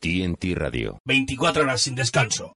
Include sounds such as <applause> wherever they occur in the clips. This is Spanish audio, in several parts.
TNT Radio. 24 horas sin descanso.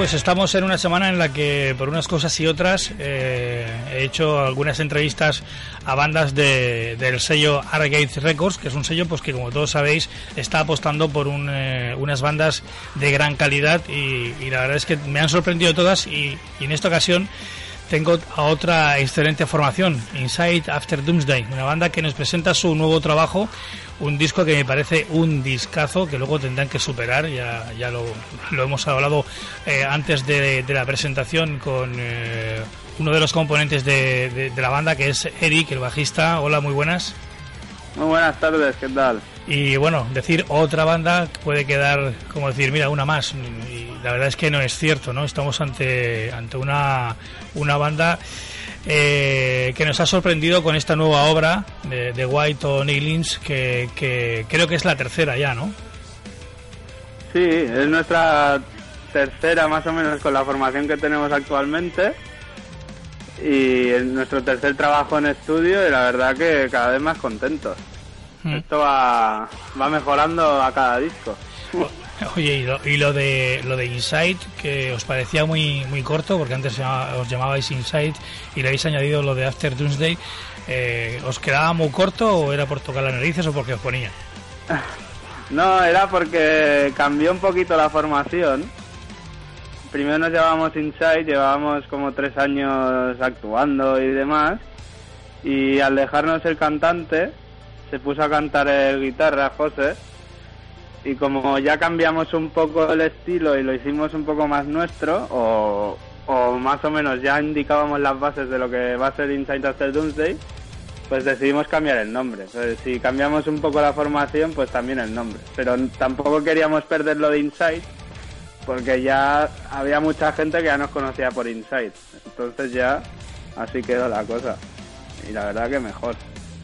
Pues estamos en una semana en la que, por unas cosas y otras, eh, he hecho algunas entrevistas a bandas de- del sello Argate Records, que es un sello pues que, como todos sabéis, está apostando por un, eh, unas bandas de gran calidad y, la verdad es que me han sorprendido todas y en esta ocasión tengo a otra excelente formación, Inside After Doomsday, una banda que nos presenta su nuevo trabajo, un disco que me parece un discazo que luego tendrán que superar, ya, ya lo, lo hemos hablado eh, antes de, de la presentación con eh, uno de los componentes de, de- de la banda que es Eric, el bajista. Hola, muy buenas. Muy buenas tardes, ¿qué tal? Y bueno, decir otra banda puede quedar como decir, mira, una más. Y la verdad es que no es cierto, ¿no? Estamos ante, ante una, una banda eh, que nos ha sorprendido con esta nueva obra de, White o que creo que es la tercera ya, ¿no? Sí, es nuestra tercera más o menos con la formación que tenemos actualmente y es nuestro tercer trabajo en estudio y la verdad que cada vez más contentos. Mm. Esto va, va mejorando a cada disco. Oye, y lo, y lo de lo de Inside, que os parecía muy muy corto, porque antes os llamabais Inside y le habéis añadido lo de After Doomsday, eh, ¿os quedaba muy corto o era por tocar las narices o porque os ponía? <laughs> No, era porque cambió un poquito la formación. Primero nos llevábamos Inside, llevábamos como tres años actuando y demás. Y al dejarnos el cantante, se puso a cantar el guitarra, José. Y como ya cambiamos un poco el estilo y lo hicimos un poco más nuestro, o, o más o menos ya indicábamos las bases de lo que va a ser Inside After Doomsday, pues decidimos cambiar el nombre. Si cambiamos un poco la formación, pues también el nombre. Pero tampoco queríamos perder lo de Inside, porque ya había mucha gente que ya nos conocía por Inside. Entonces ya así quedó la cosa. Y la verdad que mejor.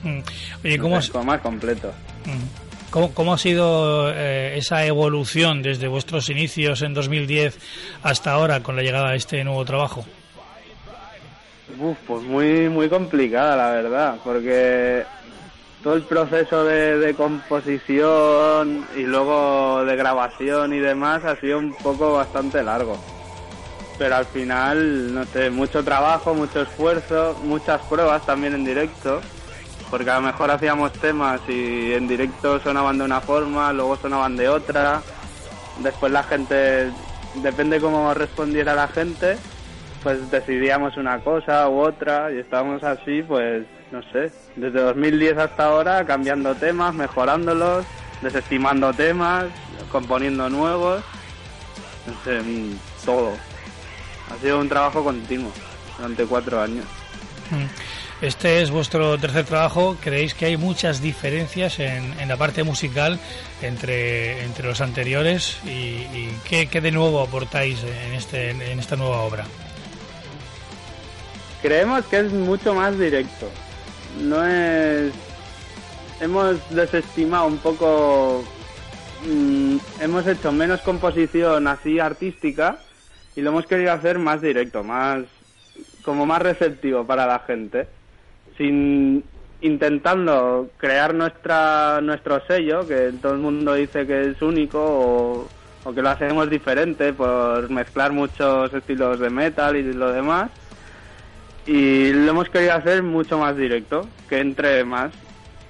Mm. Oye, ¿cómo, como más completo. Mm. ¿Cómo, cómo ha sido eh, esa evolución desde vuestros inicios en 2010 hasta ahora con la llegada de este nuevo trabajo? Uf, pues muy, muy complicada, la verdad, porque todo el proceso de, de composición y luego de grabación y demás ha sido un poco bastante largo. pero al final, no sé, mucho trabajo, mucho esfuerzo, muchas pruebas también en directo, porque a lo mejor hacíamos temas y en directo sonaban de una forma, luego sonaban de otra, después la gente, depende cómo respondiera la gente, pues decidíamos una cosa u otra y estábamos así, pues, no sé, desde 2010 hasta ahora cambiando temas, mejorándolos, desestimando temas, componiendo nuevos, no sé, mm, todo. Ha sido un trabajo continuo durante cuatro años. Mm. Este es vuestro tercer trabajo. ¿Creéis que hay muchas diferencias en, en la parte musical entre, entre los anteriores? ¿Y, y qué, de nuevo aportáis en, este, en esta nueva obra? Creemos que es mucho más directo. No es. Hemos desestimado un poco. mm, hemos hecho menos composición así artística y lo hemos querido hacer más directo, más. como más receptivo para la gente. Sin. intentando crear nuestra nuestro sello, que todo el mundo dice que es único o, que lo hacemos diferente por mezclar muchos estilos de metal y lo demás y lo hemos querido hacer mucho más directo, que entre más.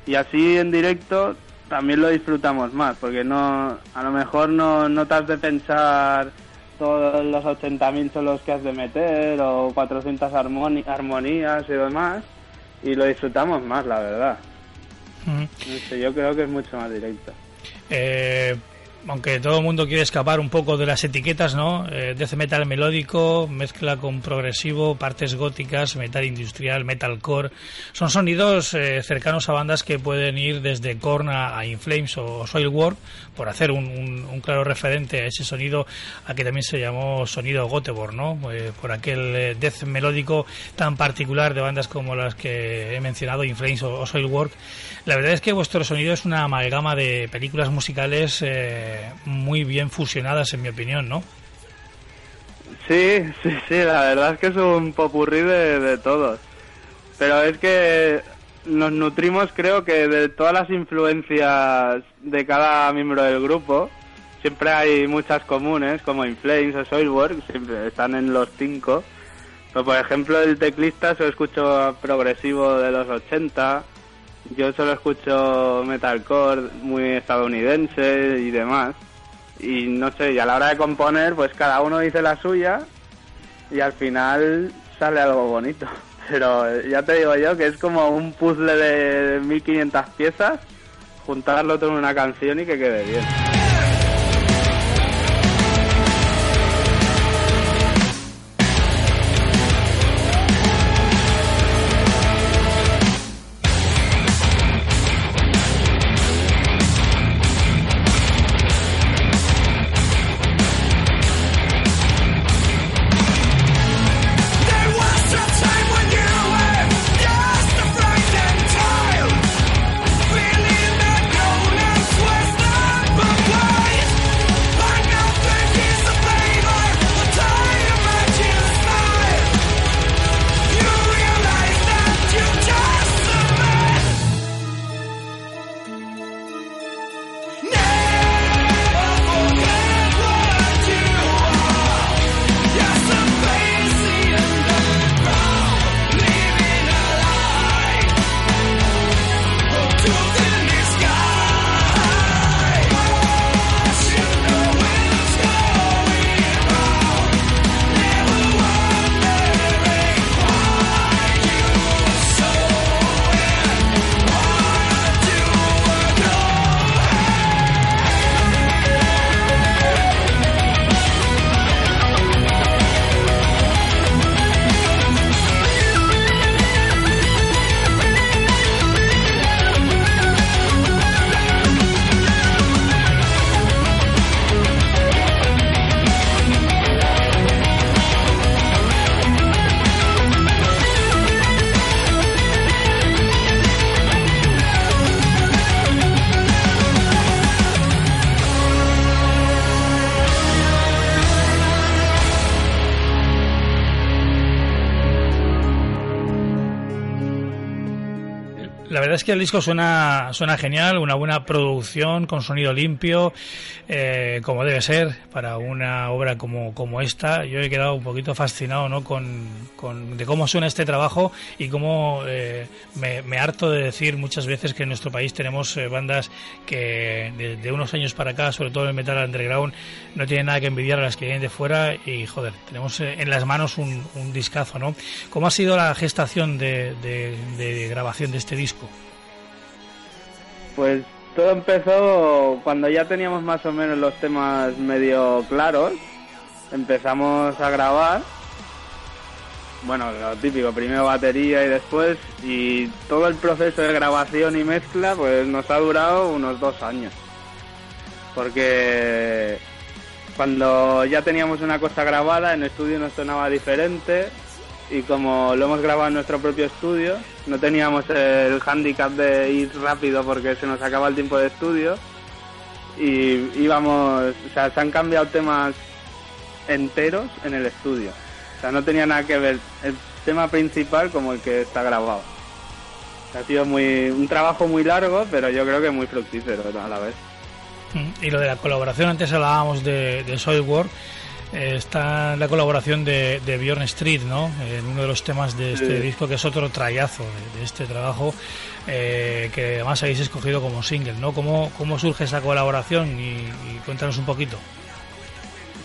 Y así en directo también lo disfrutamos más, porque no a lo mejor no, no te has de pensar todos los 80.000 solos que has de meter o 400 armoni- armonías y demás, y lo disfrutamos más, la verdad. No sé, yo creo que es mucho más directo. Eh, aunque todo el mundo quiere escapar un poco de las etiquetas, ¿no? Eh, death metal melódico, mezcla con progresivo, partes góticas, metal industrial, metalcore. Son sonidos eh, cercanos a bandas que pueden ir desde Korn a, Inflames o Soilwork, por hacer un, un- claro referente a ese sonido, a que también se llamó sonido Göteborg, ¿no? Eh, por aquel eh, death melódico tan particular de bandas como las que he mencionado, Inflames o, o Soilwork. La verdad es que vuestro sonido es una amalgama de películas musicales muy bien fusionadas, en mi opinión, ¿no? Sí, sí, sí, la verdad es que es un popurrí de, de todos. Pero es que nos nutrimos, creo que, de todas las influencias de cada miembro del grupo. Siempre hay muchas comunes, como Inflames o Soilwork, siempre están en los cinco. Pero, por ejemplo, el teclista solo escucho progresivo de los 80. Yo solo escucho metalcore muy estadounidense y demás y no sé, y a la hora de componer, pues cada uno dice la suya y al final sale algo bonito. <laughs> Pero eh, ya te digo yo que es como un puzzle de 1500 piezas, juntarlo todo en una canción y que quede bien. Verdad es que el disco suena, suena genial, una buena producción con sonido limpio, eh, como debe ser para una obra como, como esta. Yo he quedado un poquito fascinado ¿no? con, con de cómo suena este trabajo y cómo eh, me, harto de decir muchas veces que en nuestro país tenemos eh, bandas que de, unos años para acá, sobre todo el metal underground, no tienen nada que envidiar a las que vienen de fuera y joder, tenemos en las manos un, un discazo, ¿no? ¿Cómo ha sido la gestación de, de grabación de este disco? Pues todo empezó cuando ya teníamos más o menos los temas medio claros. Empezamos a grabar. Bueno, lo típico, primero batería y después. Y todo el proceso de grabación y mezcla, pues nos ha durado unos dos años. Porque cuando ya teníamos una cosa grabada, en estudio nos sonaba diferente y como lo hemos grabado en nuestro propio estudio, no teníamos el handicap de ir rápido porque se nos acaba el tiempo de estudio y íbamos, o sea, se han cambiado temas enteros en el estudio. O sea, no tenía nada que ver el tema principal como el que está grabado. Ha sido muy un trabajo muy largo, pero yo creo que muy fructífero a la vez. Mm, y lo de la colaboración, antes hablábamos de, de Soilwork está la colaboración de, de, Bjorn Street, ¿no? En uno de los temas de este disco, que es otro trayazo de, este trabajo, eh, que además habéis escogido como single, ¿no? ¿Cómo, cómo surge esa colaboración? Y, cuéntanos un poquito.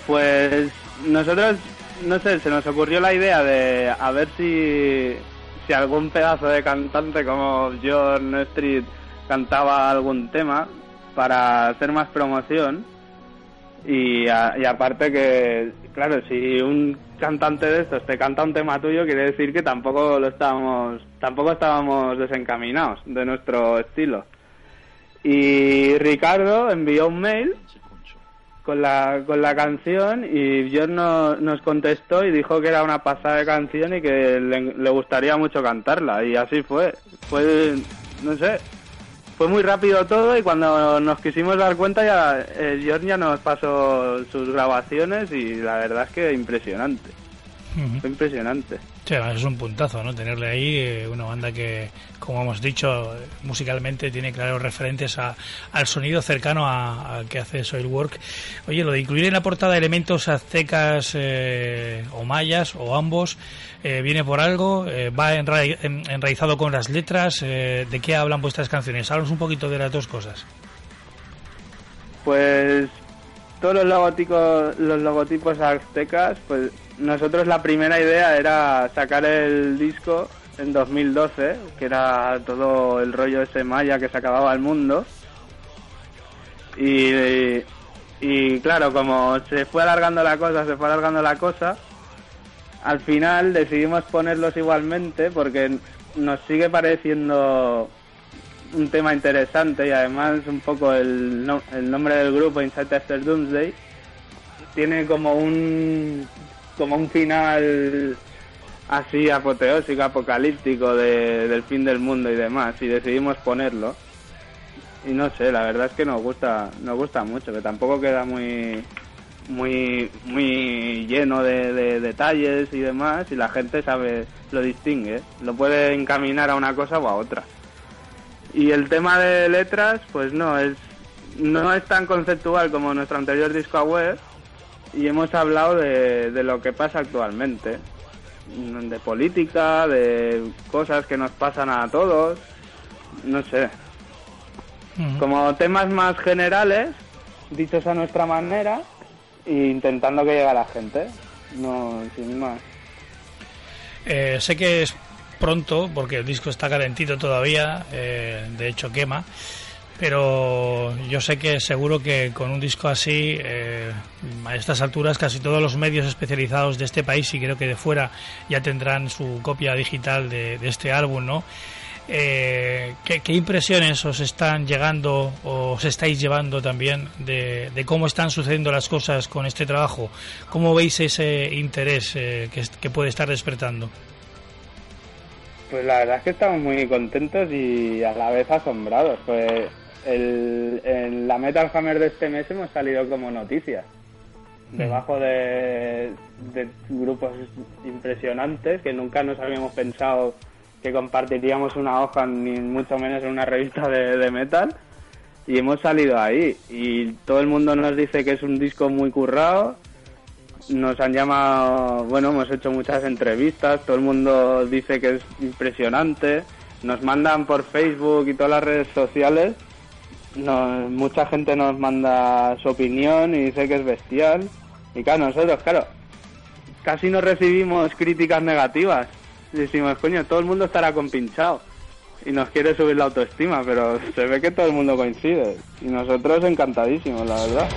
Pues nosotros, no sé, se nos ocurrió la idea de a ver si, si algún pedazo de cantante como Bjorn Street cantaba algún tema para hacer más promoción y, aparte que, claro, si un cantante de estos te canta un tema tuyo, quiere decir que tampoco lo estábamos, tampoco estábamos desencaminados de nuestro estilo. Y Ricardo envió un mail con la, con la canción y no, nos contestó y dijo que era una pasada de canción y que le, le gustaría mucho cantarla. Y así fue. Fue, no sé, fue muy rápido todo y cuando nos quisimos dar cuenta ya eh, ya nos pasó sus grabaciones y la verdad es que impresionante. Fue impresionante. Sí, es un puntazo, ¿no? Tenerle ahí eh, una banda que, como hemos dicho, musicalmente tiene claros referentes a, al sonido cercano al que hace Soilwork. Oye, lo de incluir en la portada elementos aztecas eh, o mayas o ambos, eh, ¿viene por algo? ¿Va enraizado con las letras? ¿De qué hablan vuestras canciones? Háblanos un poquito de las dos cosas. Pues todos los logotipos, los logotipos aztecas, pues nosotros la primera idea era sacar el disco en 2012, que era todo el rollo ese maya que se acababa el mundo. Y, y claro, como se fue alargando la cosa, se fue alargando la cosa, al final decidimos ponerlos igualmente porque nos sigue pareciendo un tema interesante y además un poco el, el nombre del grupo Inside After Doomsday tiene como un como un final así apoteósico, apocalíptico de, del fin del mundo y demás, y decidimos ponerlo. Y no sé, la verdad es que nos gusta, nos gusta mucho, que tampoco queda muy muy muy lleno de, detalles y demás, y la gente sabe, lo distingue, lo puede encaminar a una cosa o a otra. Y el tema de letras, pues no, es no es tan conceptual como nuestro anterior disco a web, y hemos hablado de, de lo que pasa actualmente, de política, de cosas que nos pasan a todos, no sé. Como temas más generales, dichos a nuestra manera, e intentando que llegue a la gente, no sin más. Eh, sé que es pronto, porque el disco está calentito todavía, eh, de hecho quema pero yo sé que seguro que con un disco así, eh, a estas alturas, casi todos los medios especializados de este país y creo que de fuera ya tendrán su copia digital de, este álbum, ¿no? Eh, ¿qué, impresiones os están llegando o os estáis llevando también de, cómo están sucediendo las cosas con este trabajo? ¿Cómo veis ese interés eh, que puede estar despertando? Pues la verdad es que estamos muy contentos y a la vez asombrados. Pues el, en la Metal Hammer de este mes hemos salido como noticias. Mm. Debajo de, grupos impresionantes que nunca nos habíamos pensado que compartiríamos una hoja, ni mucho menos en una revista de, de metal. Y hemos salido ahí. Y todo el mundo nos dice que es un disco muy currado. Nos han llamado, bueno, hemos hecho muchas entrevistas. Todo el mundo dice que es impresionante. Nos mandan por Facebook y todas las redes sociales. Mucha gente nos manda su opinión y dice que es bestial. Y claro, nosotros, claro, casi no recibimos críticas negativas. Decimos, coño, todo el mundo estará compinchado y nos quiere subir la autoestima, pero <laughs> se ve que todo el mundo coincide. Y nosotros encantadísimos, la verdad.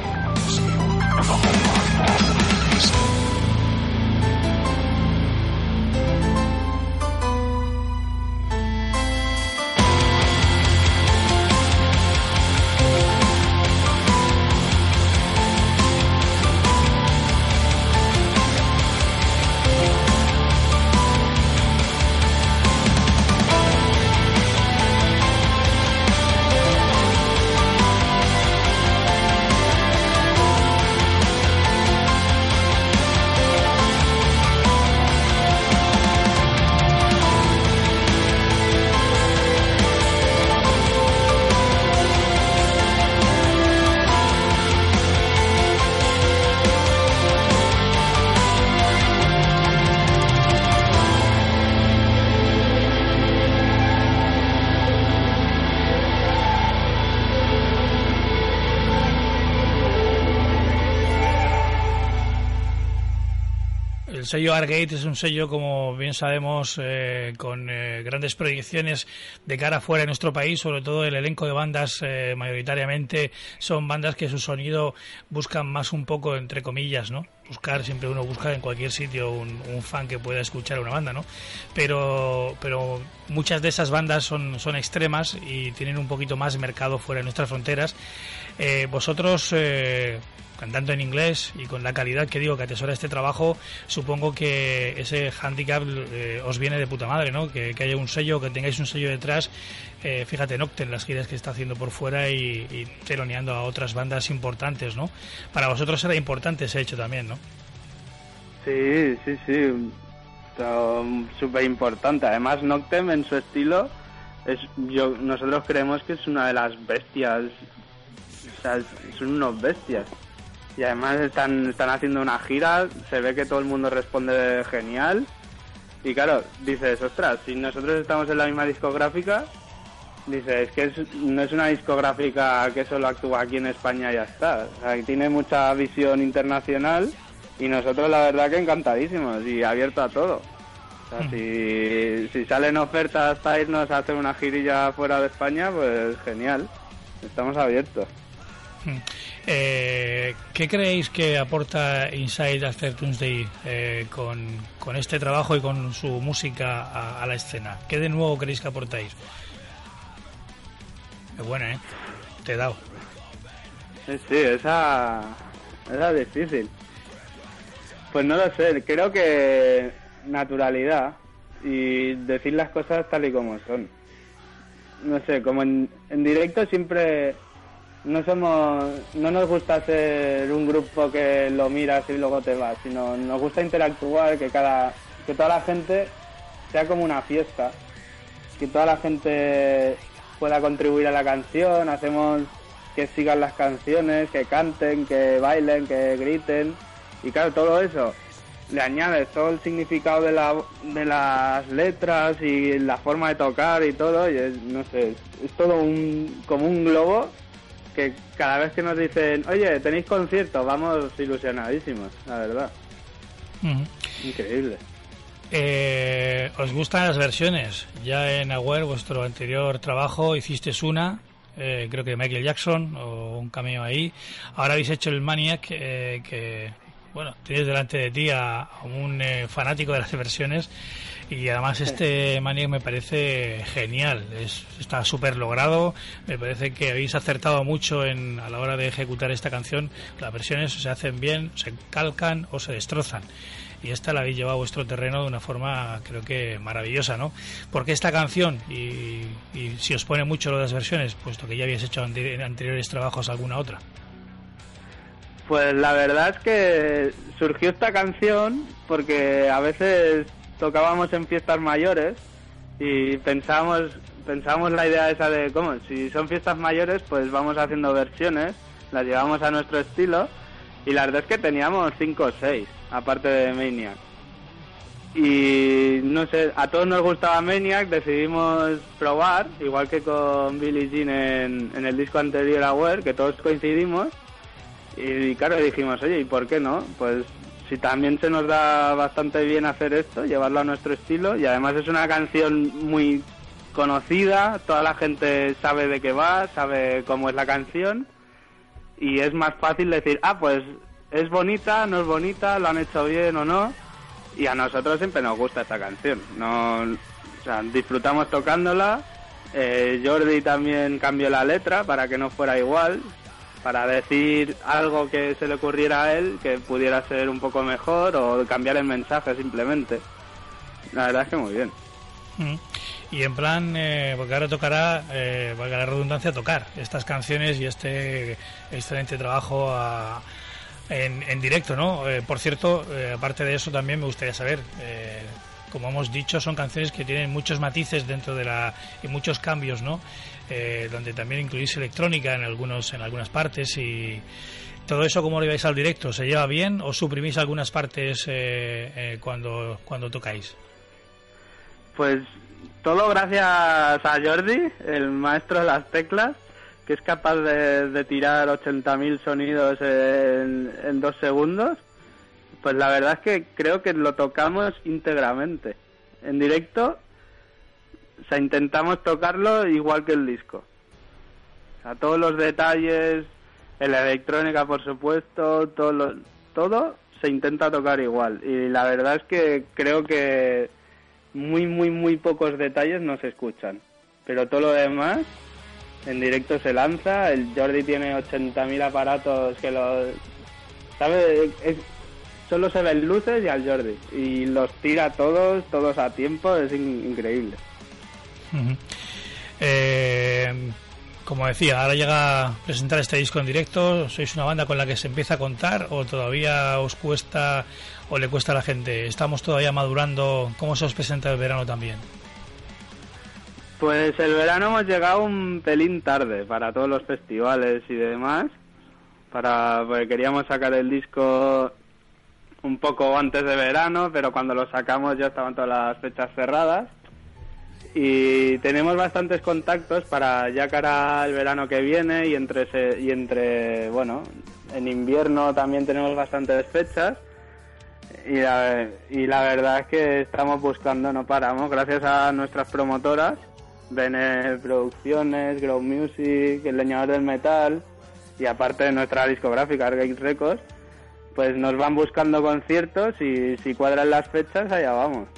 Sello Argate es un sello, como bien sabemos, eh, con eh, grandes proyecciones de cara afuera de nuestro país, sobre todo el elenco de bandas, eh, mayoritariamente son bandas que su sonido buscan más un poco, entre comillas, ¿no? Buscar, siempre uno busca en cualquier sitio un, un fan que pueda escuchar una banda, ¿no? Pero, pero muchas de esas bandas son, son extremas y tienen un poquito más mercado fuera de nuestras fronteras. Eh, vosotros, eh, cantando en inglés y con la calidad que digo que atesora este trabajo, supongo que ese handicap eh, os viene de puta madre, ¿no? Que, que haya un sello, que tengáis un sello detrás. Eh, fíjate, Nocten, las giras que está haciendo por fuera y, y teloneando a otras bandas importantes, ¿no? Para vosotros era importante ese hecho también, ¿no? Sí, sí, sí. Súper importante. Además, Noctem en su estilo, es, yo, nosotros creemos que es una de las bestias. O sea, son unos bestias. Y además están, están haciendo una gira, se ve que todo el mundo responde genial. Y claro, dices, ostras, si nosotros estamos en la misma discográfica, dices, es que es- no es una discográfica que solo actúa aquí en España y ya está. O sea, tiene mucha visión internacional y nosotros la verdad que encantadísimos y abierto a todo. O sea, si, si salen ofertas para irnos a hacer una girilla fuera de España, pues genial. Estamos abiertos. Eh, ¿Qué creéis que aporta Inside After Tuesday eh, con, este trabajo y con su música a, la escena? ¿Qué de nuevo creéis que aportáis? Es buena, ¿eh? Te he dado. Sí, esa, esa es difícil. Pues no lo sé, creo que naturalidad y decir las cosas tal y como son. No sé, como en, en directo siempre no somos, no nos gusta ser un grupo que lo miras y luego te vas, sino nos gusta interactuar, que cada, que toda la gente sea como una fiesta, que toda la gente pueda contribuir a la canción, hacemos que sigan las canciones, que canten, que bailen, que griten. Y claro, todo eso le añades todo el significado de, la, de las letras y la forma de tocar y todo. Y es, no sé, es, todo un, como un globo que cada vez que nos dicen, oye, tenéis concierto, vamos ilusionadísimos, la verdad. Increíble. Eh, ¿Os gustan las versiones? Ya en Aware, vuestro anterior trabajo, hicisteis una, eh, creo que de Michael Jackson, o un cameo ahí. Ahora habéis hecho el Maniac, eh, que, bueno, tienes delante de ti a, a un eh, fanático de las versiones. Y además este Maniac me parece genial, es, está súper logrado, me parece que habéis acertado mucho en, a la hora de ejecutar esta canción, las versiones se hacen bien, se calcan o se destrozan y esta la habéis llevado a vuestro terreno de una forma creo que maravillosa, ¿no? Porque esta canción, y, y si os pone mucho lo de las versiones, puesto que ya habéis hecho en anteriores trabajos alguna otra. Pues la verdad es que surgió esta canción porque a veces tocábamos en fiestas mayores Y pensamos, pensamos la idea esa de, ¿cómo? Si son fiestas mayores, pues vamos haciendo versiones, las llevamos a nuestro estilo. Y la verdad es que teníamos cinco o seis, aparte de Maniac. Y no sé, a todos nos gustaba Maniac, decidimos probar, igual que con Billie Jean en, en el disco anterior a Wear, que todos coincidimos. Y claro, dijimos, oye, ¿y por qué no? Pues si también se nos da bastante bien hacer esto, llevarlo a nuestro estilo, y además es una canción muy conocida, toda la gente sabe de qué va, sabe cómo es la canción, y es más fácil decir, ah, pues es bonita, no es bonita, lo han hecho bien o no, y a nosotros siempre nos gusta esta canción, no, o sea, disfrutamos tocándola, eh, Jordi también cambió la letra para que no fuera igual, para decir algo que se le ocurriera a él que pudiera ser un poco mejor o cambiar el mensaje simplemente. La verdad es que muy bien. Mm. Y en plan, eh, porque ahora tocará, eh, valga la redundancia, tocar estas canciones y este excelente trabajo en, en directo, ¿no? Eh, por cierto, eh, aparte de eso también me gustaría saber, eh, como hemos dicho, son canciones que tienen muchos matices dentro de la y muchos cambios, ¿no? Eh, donde también incluís electrónica en algunos en algunas partes y todo eso cómo lo lleváis al directo, ¿se lleva bien o suprimís algunas partes eh, eh, cuando cuando tocáis? Pues todo gracias a Jordi, el maestro de las teclas, que es capaz de, de tirar 80.000 sonidos en, en dos segundos. Pues la verdad es que creo que lo tocamos íntegramente. En directo, intentamos tocarlo igual que el disco. O sea, todos los detalles, la electrónica, por supuesto, todo, lo- todo se intenta tocar igual. Y la verdad es que creo que muy, muy, muy pocos detalles no se escuchan. Pero todo lo demás en directo se lanza. El Jordi tiene 80.000 aparatos que lo... ¿Sabes? Es- solo se ven luces y al Jordi. Y los tira todos, todos a tiempo. Es in- increíble. Eh, como decía, ahora llega a presentar este disco en directo. ¿Sois una banda con la que se empieza a contar o todavía os cuesta o le cuesta a la gente? ¿Estamos todavía madurando? ¿Cómo se os presenta el verano también? Pues el verano hemos llegado un pelín tarde para todos los festivales y demás. Para, porque queríamos sacar el disco un poco antes de verano, pero cuando lo sacamos ya estaban todas las fechas cerradas. Y tenemos bastantes contactos para ya cara al verano que viene y entre, ese- y entre bueno, en invierno también tenemos bastantes fechas. Y la, y la verdad es que estamos buscando, no paramos, gracias a nuestras promotoras, Bene Producciones, Grow Music, El Leñador del Metal, y aparte de nuestra discográfica, Argate Records, pues nos van buscando conciertos y si cuadran las fechas, allá vamos.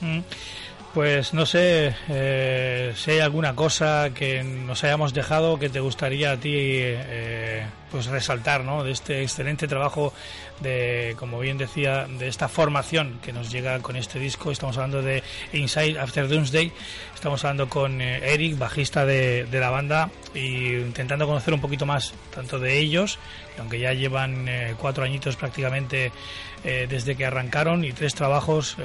Mm. Pues no sé eh, si hay alguna cosa que nos hayamos dejado que te gustaría a ti eh, pues resaltar, ¿no? De este excelente trabajo de, como bien decía, de esta formación que nos llega con este disco. Estamos hablando de Inside After Doomsday. Estamos hablando con eh, Eric, bajista de, de la banda, y intentando conocer un poquito más tanto de ellos, que aunque ya llevan eh, cuatro añitos prácticamente eh, desde que arrancaron y tres trabajos,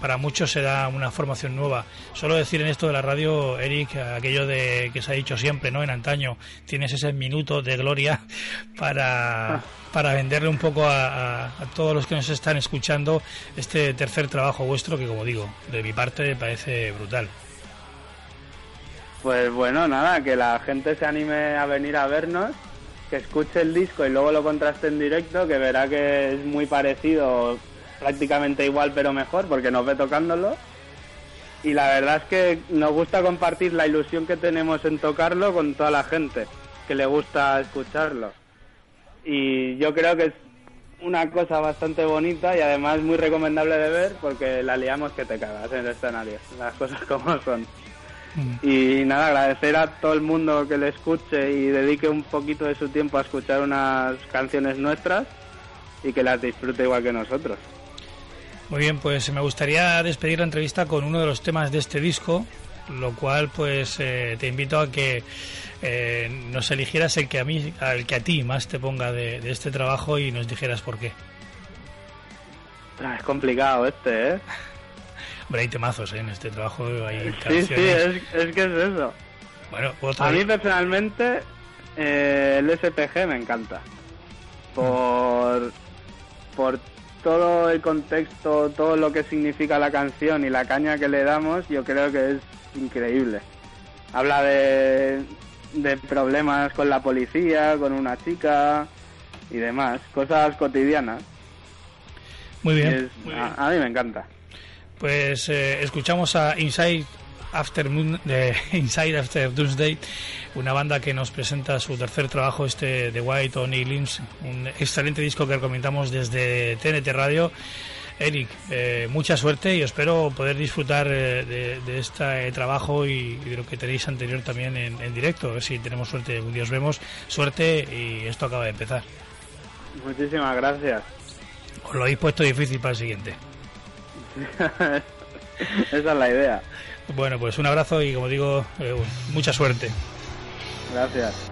para muchos será una formación nueva. Solo decir en esto de la radio, Eric, aquello de que se ha dicho siempre, ¿no? En antaño, tienes ese minuto de gloria para, para venderle un poco a, todos los que nos están escuchando este tercer trabajo vuestro que, como digo, de mi parte parece brutal. Pues bueno, nada, que la gente se anime a venir a vernos, que escuche el disco y luego lo contraste en directo, que verá que es muy parecido, prácticamente igual pero mejor, porque nos ve tocándolo. Y la verdad es que nos gusta compartir la ilusión que tenemos en tocarlo con toda la gente que le gusta escucharlo. Y yo creo que es una cosa bastante bonita y además muy recomendable de ver porque la liamos que te cagas en el escenario, las cosas <laughs> como son. Y nada, agradecer a todo el mundo que le escuche y dedique un poquito de su tiempo a escuchar unas canciones nuestras y que las disfrute igual que nosotros. Muy bien, pues me gustaría despedir la entrevista con uno de los temas de este disco, lo cual pues eh, te invito a que eh, nos eligieras el que a mí, al que a ti más te ponga de, de este trabajo y nos dijeras por qué. Ah, Es complicado este, ¿eh? <laughs> Hombre, hay temazos ¿eh? en este trabajo. Hay Sí, sí, es, es que es eso. Bueno, otra A mí personalmente eh, el SPG me encanta. Por, por todo el contexto, todo lo que significa la canción y la caña que le damos, yo creo que es increíble. Habla de, de problemas con la policía, con una chica y demás, cosas cotidianas. Muy bien. es- muy bien. a, a mí me encanta. Pues eh, escuchamos a Inside After Moon- de <laughs> Inside After Doomsday, una banda que nos presenta su tercer trabajo, este The White Only Limbs, un excelente disco que recomendamos desde TNT Radio. Eric, eh, mucha suerte y espero poder disfrutar eh, de, de este trabajo y, y de lo que tenéis anterior también en, en directo. A ver si tenemos suerte, un día os vemos. Suerte y esto acaba de empezar. Muchísimas gracias. Os lo habéis puesto difícil para el siguiente. <laughs> Esa es la idea. Bueno, pues un abrazo y como digo, eh, mucha suerte. Gracias.